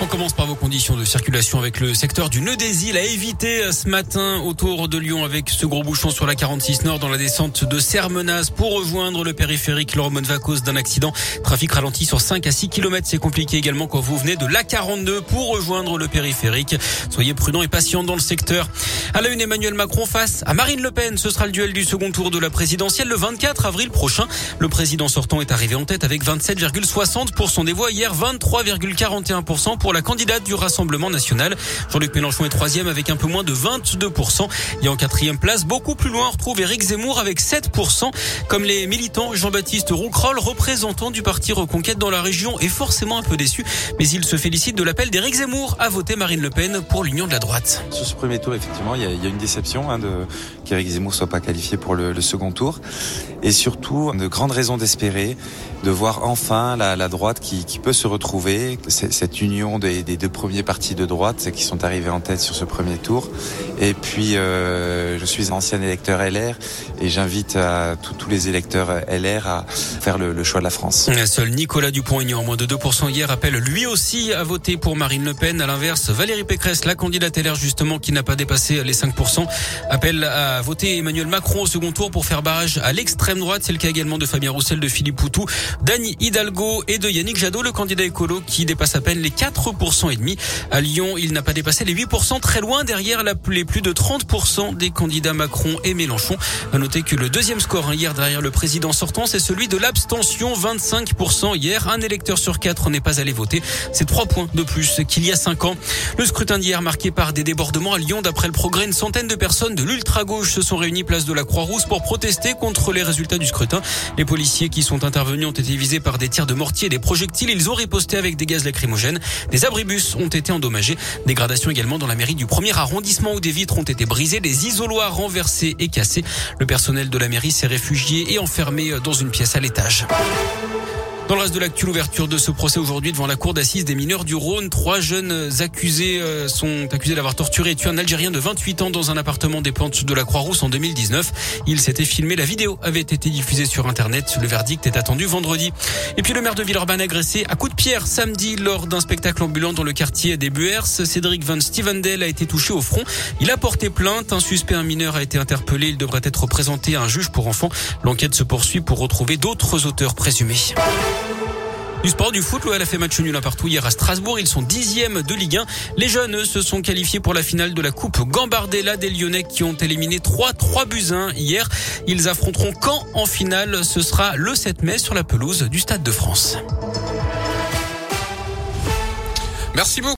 On commence par vos conditions de circulation avec le secteur du Nœud des Îles à éviter euh, ce matin autour de Lyon avec ce gros bouchon sur la 46 Nord dans la descente de Sermenas pour rejoindre le périphérique Lormont va cause d'un accident. Trafic ralenti sur 5 à 6 km. C'est compliqué également quand vous venez de l'A42 pour rejoindre le périphérique. Soyez prudents et patients dans le secteur. À la une, Emmanuel Macron face à Marine Le Pen. Ce sera le duel du second tour de la présidentielle le 24 avril prochain. Le président sortant est arrivé en tête avec 27,60% des voix hier, 23,41% pour pour la candidate du Rassemblement national. Jean-Luc Mélenchon est troisième avec un peu moins de 22%. Et en quatrième place, beaucoup plus loin, on retrouve Éric Zemmour avec 7%. Comme les militants, Jean-Baptiste Roucroll, représentant du parti Reconquête dans la région, est forcément un peu déçu. Mais il se félicite de l'appel d'Éric Zemmour à voter Marine Le Pen pour l'union de la droite. Sur ce premier tour, effectivement, il y y a une déception hein, de qu'Éric Zemmour soit pas qualifié pour le, le, second tour. Et surtout, de grandes raisons d'espérer de voir enfin la, la droite qui, qui, peut se retrouver, cette union des, des, deux premiers partis de droite qui sont arrivés en tête sur ce premier tour. Et puis, euh, je suis ancien électeur LR et j'invite tous les électeurs LR à faire le, le, choix de la France. Seul Nicolas Dupont-Aignan, moins de 2% hier, appelle lui aussi à voter pour Marine Le Pen. À l'inverse, Valérie Pécresse, la candidate LR justement qui n'a pas dépassé les 5%, appelle à voter Emmanuel Macron au second tour pour faire barrage à l'extrême droite. C'est le cas également de Fabien Roussel, de Philippe Poutou, d'Annie Hidalgo et de Yannick Jadot, le candidat écolo qui dépasse à peine les 4% et demi. À Lyon, il n'a pas dépassé les 8%, très loin derrière les plus de 30% des candidats Macron et Mélenchon. À noter que le deuxième score hein, hier derrière le président sortant, c'est celui de l'abstention, 25% hier. Un électeur sur quatre n'est pas allé voter. C'est trois points de plus qu'il y a cinq ans. Le scrutin d'hier marqué par des débordements à Lyon. D'après le progrès, une centaine de personnes de l'ultra-gauche se sont réunies place de la Croix-Rousse pour protester contre les résultats du scrutin. Les policiers qui sont intervenus ont été visés par des tirs de mortier et des projectiles. Ils ont riposté avec des gaz lacrymogènes. Des abribus ont été endommagés. Dégradation également dans la mairie du premier arrondissement où des vitres ont été brisées, des isoloirs renversés et cassés. Le personnel de la mairie s'est réfugié et enfermé dans une pièce à l'étage. Dans le reste de l'actu, l'ouverture de ce procès aujourd'hui devant la cour d'assises des mineurs du Rhône. Trois jeunes accusés euh, sont accusés d'avoir torturé et tué un Algérien de 28 ans dans un appartement des plantes de la Croix-Rousse en 2019. Il s'était filmé. La vidéo avait été diffusée sur Internet. Le verdict est attendu vendredi. Et puis le maire de Villeurbanne agressé à coups de pierre samedi lors d'un spectacle ambulant dans le quartier des Buers. Cédric Van Stevendel a été touché au front. Il a porté plainte. Un suspect, un mineur, a été interpellé. Il devrait être présenté à un juge pour enfants. L'enquête se poursuit pour retrouver d'autres auteurs présumés. Du sport, du foot, l'OL a fait match nul partout hier à Strasbourg. Ils sont dixièmes de Ligue 1. Les jeunes, se sont qualifiés pour la finale de la Coupe Gambardella des Lyonnais qui ont éliminé 3-3 buts 1 hier. Ils affronteront Caen en finale. Ce sera le 7 mai sur la pelouse du Stade de France. Merci beaucoup.